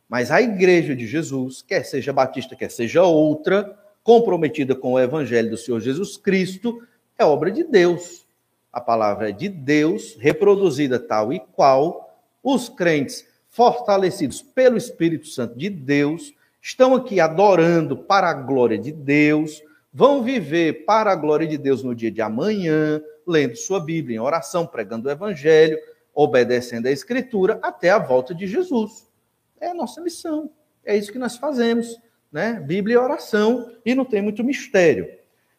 Mas a igreja de Jesus, quer seja batista, quer seja outra, comprometida com o evangelho do Senhor Jesus Cristo, é obra de Deus. A palavra é de Deus, reproduzida tal e qual. Os crentes, fortalecidos pelo Espírito Santo de Deus, estão aqui adorando para a glória de Deus, vão viver para a glória de Deus no dia de amanhã, lendo sua Bíblia em oração, pregando o Evangelho, obedecendo a Escritura até a volta de Jesus. É a nossa missão. É isso que nós fazemos né? Bíblia e oração, e não tem muito mistério.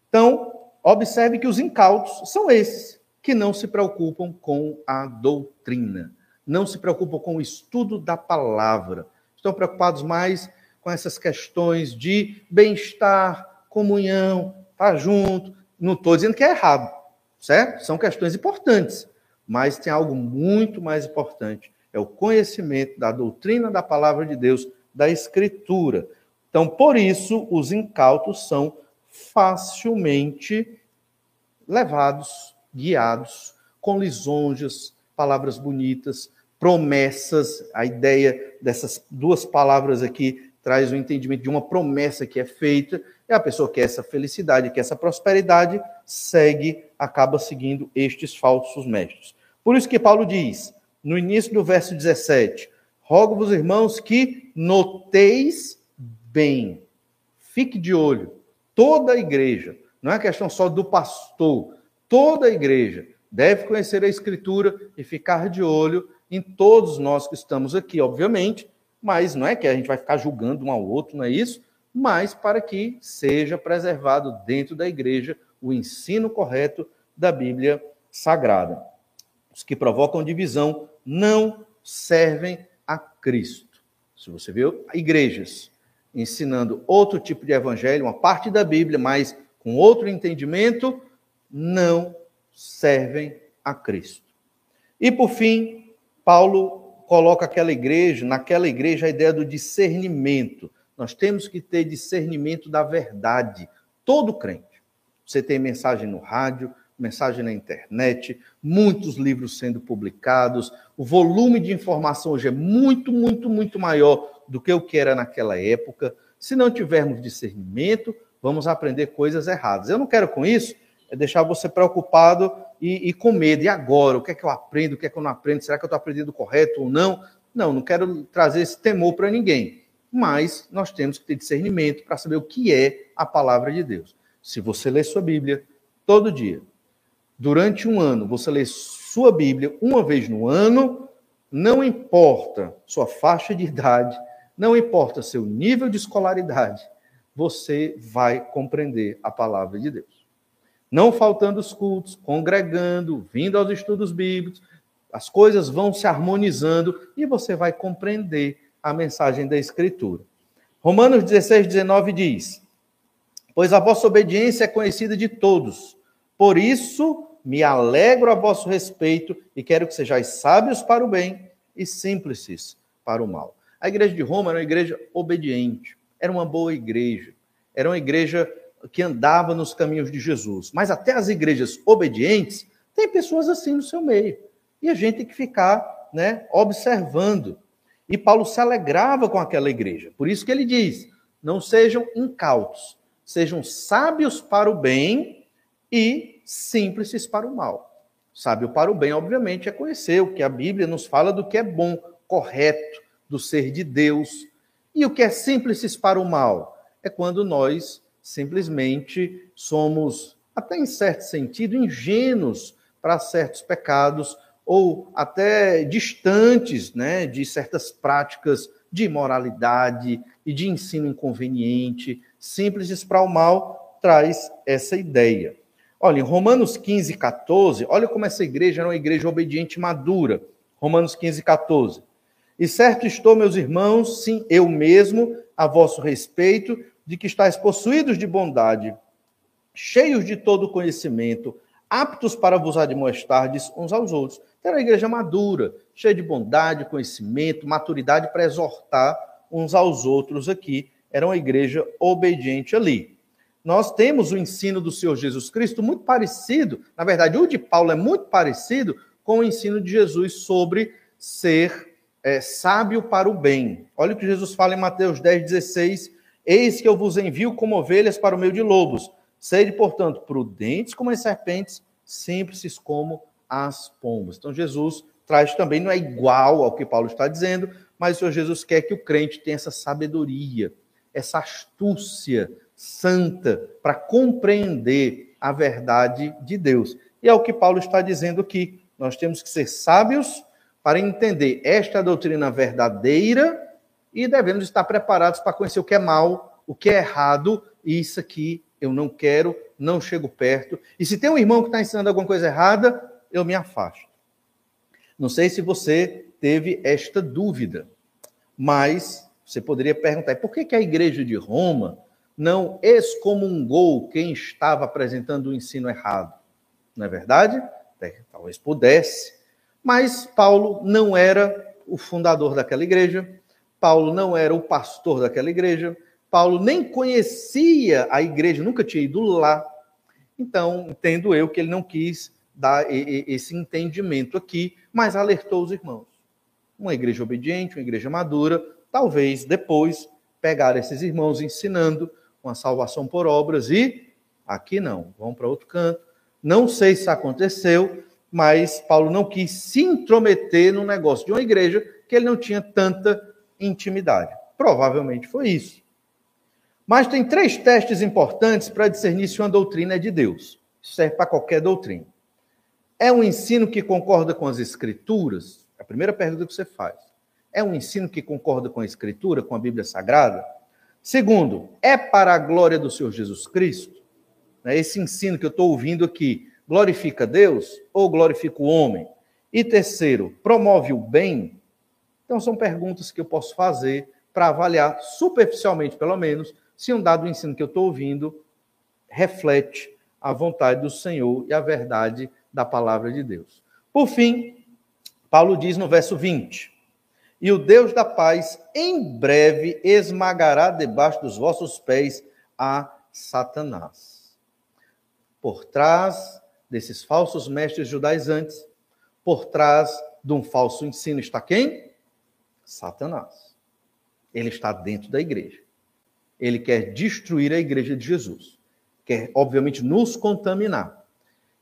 Então, observe que os incautos são esses que não se preocupam com a doutrina, não se preocupam com o estudo da palavra, estão preocupados mais com essas questões de bem-estar, comunhão, estar tá junto. Não estou dizendo que é errado, certo? São questões importantes, mas tem algo muito mais importante: é o conhecimento da doutrina da palavra de Deus, da Escritura. Então, por isso, os incautos são facilmente levados, guiados, com lisonjas, palavras bonitas, promessas. A ideia dessas duas palavras aqui traz o entendimento de uma promessa que é feita, e a pessoa quer essa felicidade, quer essa prosperidade, segue, acaba seguindo estes falsos mestres. Por isso que Paulo diz, no início do verso 17: Rogo-vos, irmãos, que noteis bem. Fique de olho. Toda a igreja, não é questão só do pastor, toda a igreja deve conhecer a Escritura e ficar de olho em todos nós que estamos aqui, obviamente, mas não é que a gente vai ficar julgando um ao outro, não é isso? Mas para que seja preservado dentro da igreja o ensino correto da Bíblia Sagrada. Os que provocam divisão não servem a Cristo. Se você viu, igrejas ensinando outro tipo de evangelho, uma parte da Bíblia, mas com outro entendimento, não servem a Cristo. E por fim, Paulo coloca aquela igreja, naquela igreja, a ideia do discernimento. Nós temos que ter discernimento da verdade, todo crente. Você tem mensagem no rádio, mensagem na internet, muitos livros sendo publicados, o volume de informação hoje é muito, muito, muito maior do que o que era naquela época. Se não tivermos discernimento, vamos aprender coisas erradas. Eu não quero com isso é deixar você preocupado e, e, com medo. E agora? O que é que eu aprendo? O que é que eu não aprendo? Será que eu estou aprendendo correto ou não? Não, não quero trazer esse temor para ninguém. Mas nós temos que ter discernimento para saber o que é a palavra de Deus. Se você lê sua Bíblia todo dia, durante um ano, você lê sua Bíblia uma vez no ano, não importa sua faixa de idade, não importa seu nível de escolaridade, você vai compreender a palavra de Deus. Não faltando os cultos, congregando, vindo aos estudos bíblicos, as coisas vão se harmonizando e você vai compreender a mensagem da Escritura. Romanos 16, 19 diz: Pois a vossa obediência é conhecida de todos, por isso me alegro a vosso respeito e quero que sejais sábios para o bem e simples para o mal. A igreja de Roma era uma igreja obediente, era uma boa igreja, era uma igreja que andava nos caminhos de Jesus. Mas até as igrejas obedientes, tem pessoas assim no seu meio. E a gente tem que ficar né, observando. E Paulo se alegrava com aquela igreja. Por isso que ele diz: não sejam incautos, sejam sábios para o bem e simples para o mal. Sábio para o bem, obviamente, é conhecer o que a Bíblia nos fala do que é bom, correto, do ser de Deus. E o que é simples para o mal? É quando nós simplesmente somos, até em certo sentido, ingênuos para certos pecados ou até distantes né, de certas práticas de imoralidade e de ensino inconveniente. Simples para o mal traz essa ideia. Olha, em Romanos 15, 14, olha como essa igreja era uma igreja obediente e madura. Romanos 15, 14. E certo estou, meus irmãos, sim, eu mesmo, a vosso respeito, de que estáis possuídos de bondade, cheios de todo conhecimento, aptos para vos admoestardes uns aos outros. Era uma igreja madura, cheia de bondade, conhecimento, maturidade para exortar uns aos outros aqui. Era uma igreja obediente ali. Nós temos o ensino do Senhor Jesus Cristo muito parecido, na verdade, o de Paulo é muito parecido com o ensino de Jesus sobre ser é, sábio para o bem. Olha o que Jesus fala em Mateus 10, 16 Eis que eu vos envio como ovelhas para o meio de lobos. Sede, portanto, prudentes como as serpentes, simples como as pombas. Então, Jesus traz também, não é igual ao que Paulo está dizendo, mas o Senhor Jesus quer que o crente tenha essa sabedoria, essa astúcia santa para compreender a verdade de Deus. E é o que Paulo está dizendo aqui. Nós temos que ser sábios para entender esta doutrina verdadeira e devemos estar preparados para conhecer o que é mal, o que é errado, e isso aqui eu não quero, não chego perto. E se tem um irmão que está ensinando alguma coisa errada, eu me afasto. Não sei se você teve esta dúvida, mas você poderia perguntar: por que, que a igreja de Roma não excomungou quem estava apresentando o ensino errado? Não é verdade? Talvez pudesse, mas Paulo não era o fundador daquela igreja, Paulo não era o pastor daquela igreja, Paulo nem conhecia a igreja, nunca tinha ido lá. Então, entendo eu que ele não quis dar esse entendimento aqui, mas alertou os irmãos. Uma igreja obediente, uma igreja madura, talvez depois pegar esses irmãos ensinando uma salvação por obras e aqui não, vão para outro canto. Não sei se aconteceu, mas Paulo não quis se intrometer no negócio de uma igreja que ele não tinha tanta intimidade. Provavelmente foi isso. Mas tem três testes importantes para discernir se uma doutrina é de Deus. Isso serve para qualquer doutrina. É um ensino que concorda com as Escrituras? É a primeira pergunta que você faz. É um ensino que concorda com a Escritura, com a Bíblia Sagrada? Segundo, é para a glória do Senhor Jesus Cristo? Né, esse ensino que eu estou ouvindo aqui glorifica Deus ou glorifica o homem? E terceiro, promove o bem então, são perguntas que eu posso fazer para avaliar, superficialmente pelo menos, se um dado ensino que eu estou ouvindo reflete a vontade do Senhor e a verdade da palavra de Deus. Por fim, Paulo diz no verso 20: E o Deus da paz em breve esmagará debaixo dos vossos pés a Satanás. Por trás desses falsos mestres judaizantes, por trás de um falso ensino está quem? Satanás. Ele está dentro da igreja. Ele quer destruir a igreja de Jesus. Quer, obviamente, nos contaminar.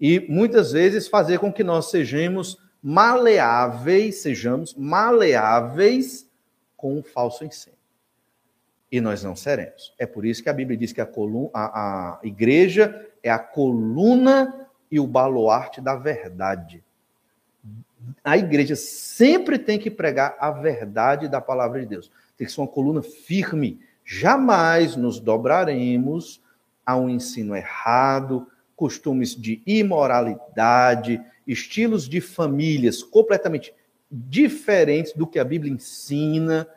E muitas vezes fazer com que nós sejamos maleáveis, sejamos maleáveis com um falso ensino. E nós não seremos. É por isso que a Bíblia diz que a, coluna, a, a igreja é a coluna e o baluarte da verdade a igreja sempre tem que pregar a verdade da palavra de Deus. tem que ser uma coluna firme. Jamais nos dobraremos a um ensino errado, costumes de imoralidade, estilos de famílias completamente diferentes do que a Bíblia ensina.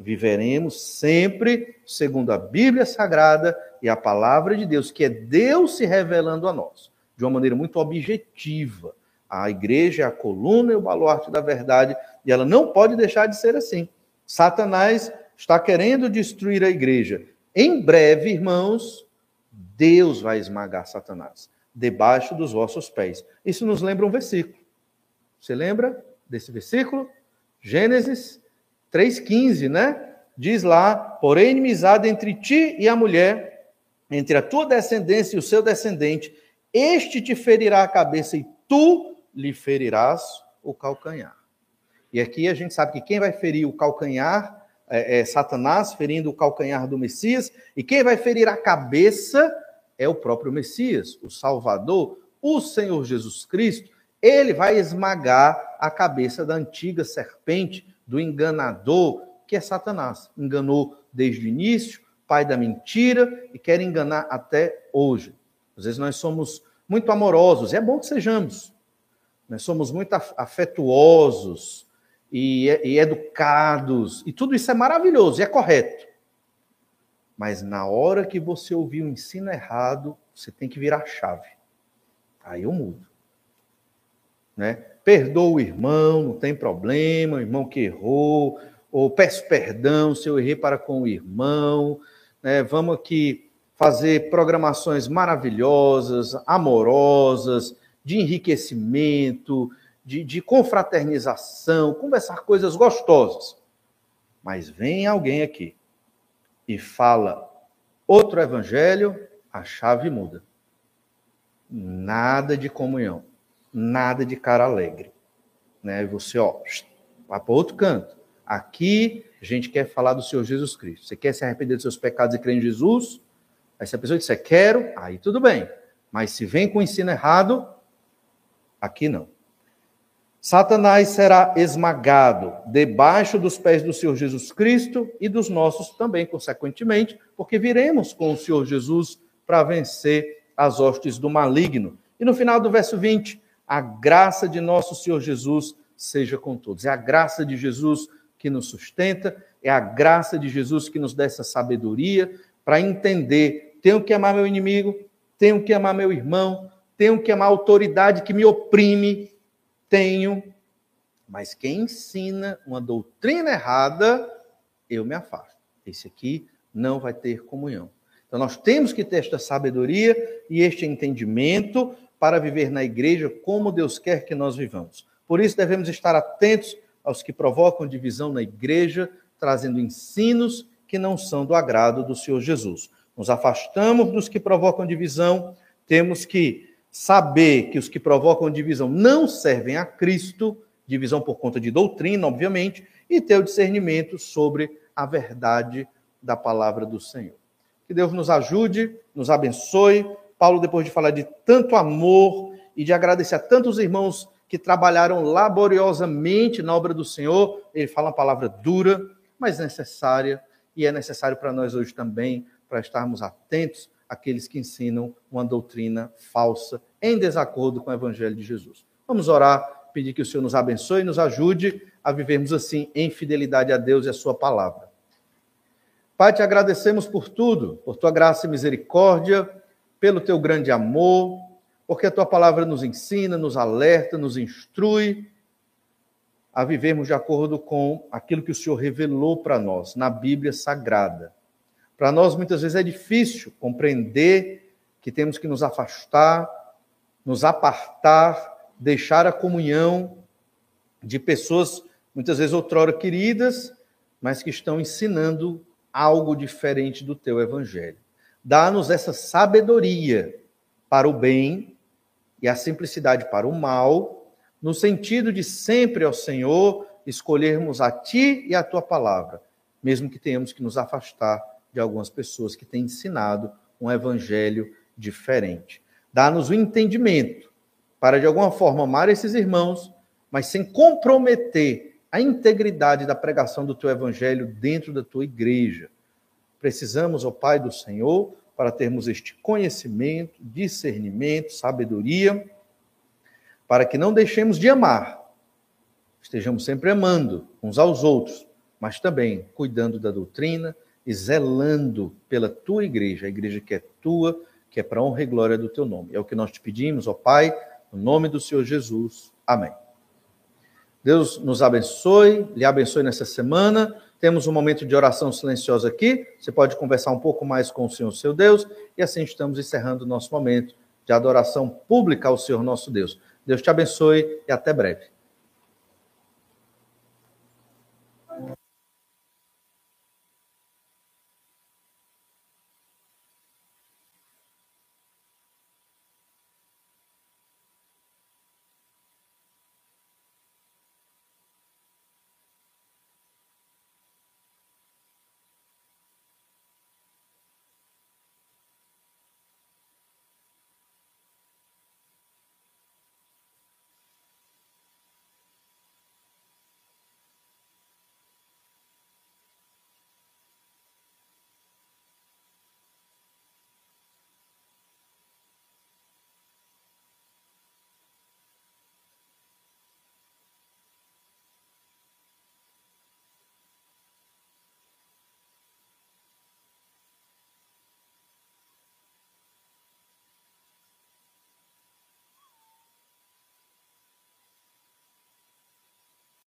Viveremos sempre segundo a Bíblia Sagrada e a palavra de Deus, que é Deus se revelando a nós, de uma maneira muito objetiva. A igreja é a coluna e o baluarte da verdade, e ela não pode deixar de ser assim. Satanás está querendo destruir a igreja. Em breve, irmãos, Deus vai esmagar Satanás debaixo dos vossos pés. Isso nos lembra um versículo. Você lembra desse versículo? Gênesis 3,15, né? Diz lá: porém, inimizade entre ti e a mulher, entre a tua descendência e o seu descendente, este te ferirá a cabeça e tu lhe ferirás o calcanhar. E aqui a gente sabe que quem vai ferir o calcanhar é, é Satanás, ferindo o calcanhar do Messias, e quem vai ferir a cabeça é o próprio Messias, o Salvador, o Senhor Jesus Cristo. Ele vai esmagar a cabeça da antiga serpente, do enganador, que é Satanás. Enganou desde o início, pai da mentira, e quer enganar até hoje. Às vezes nós somos muito amorosos, e é bom que sejamos. Nós somos muito afetuosos e, e educados, e tudo isso é maravilhoso e é correto. Mas na hora que você ouvir o ensino errado, você tem que virar chave. Aí eu mudo. Né? Perdoa o irmão, não tem problema, o irmão que errou, ou peço perdão se eu errei para com o irmão. Né? Vamos aqui fazer programações maravilhosas, amorosas, de enriquecimento, de, de confraternização, conversar coisas gostosas. Mas vem alguém aqui e fala outro evangelho, a chave muda. Nada de comunhão, nada de cara alegre. Né? Você, ó, vai para outro canto. Aqui a gente quer falar do Senhor Jesus Cristo. Você quer se arrepender dos seus pecados e crer em Jesus? Aí se a pessoa disser quero, aí tudo bem. Mas se vem com o ensino errado, aqui não. Satanás será esmagado debaixo dos pés do Senhor Jesus Cristo e dos nossos também, consequentemente, porque viremos com o Senhor Jesus para vencer as hostes do maligno. E no final do verso 20, a graça de nosso Senhor Jesus seja com todos. É a graça de Jesus que nos sustenta, é a graça de Jesus que nos dá essa sabedoria para entender: tenho que amar meu inimigo, tenho que amar meu irmão, tenho que amar a autoridade que me oprime tenho, mas quem ensina uma doutrina errada, eu me afasto. Esse aqui não vai ter comunhão. Então nós temos que ter esta sabedoria e este entendimento para viver na igreja como Deus quer que nós vivamos. Por isso devemos estar atentos aos que provocam divisão na igreja, trazendo ensinos que não são do agrado do Senhor Jesus. Nos afastamos dos que provocam divisão, temos que saber que os que provocam divisão não servem a Cristo, divisão por conta de doutrina, obviamente, e ter o discernimento sobre a verdade da palavra do Senhor. Que Deus nos ajude, nos abençoe. Paulo, depois de falar de tanto amor e de agradecer a tantos irmãos que trabalharam laboriosamente na obra do Senhor, ele fala uma palavra dura, mas necessária, e é necessário para nós hoje também, para estarmos atentos àqueles que ensinam uma doutrina falsa em desacordo com o Evangelho de Jesus. Vamos orar, pedir que o Senhor nos abençoe e nos ajude a vivermos assim em fidelidade a Deus e a Sua palavra. Pai, te agradecemos por tudo, por tua graça e misericórdia, pelo teu grande amor, porque a tua palavra nos ensina, nos alerta, nos instrui a vivermos de acordo com aquilo que o Senhor revelou para nós na Bíblia Sagrada. Para nós, muitas vezes, é difícil compreender que temos que nos afastar, nos apartar, deixar a comunhão de pessoas, muitas vezes outrora queridas, mas que estão ensinando algo diferente do teu evangelho. Dá-nos essa sabedoria para o bem e a simplicidade para o mal, no sentido de sempre ao Senhor escolhermos a ti e a tua palavra, mesmo que tenhamos que nos afastar de algumas pessoas que têm ensinado um evangelho diferente. Dá-nos o entendimento para, de alguma forma, amar esses irmãos, mas sem comprometer a integridade da pregação do teu evangelho dentro da tua igreja. Precisamos, ó Pai do Senhor, para termos este conhecimento, discernimento, sabedoria, para que não deixemos de amar, estejamos sempre amando uns aos outros, mas também cuidando da doutrina e zelando pela tua igreja, a igreja que é tua, que é para honra e glória do teu nome. É o que nós te pedimos, ó Pai, no nome do Senhor Jesus. Amém. Deus nos abençoe, lhe abençoe nessa semana. Temos um momento de oração silenciosa aqui. Você pode conversar um pouco mais com o Senhor, seu Deus. E assim estamos encerrando o nosso momento de adoração pública ao Senhor, nosso Deus. Deus te abençoe e até breve.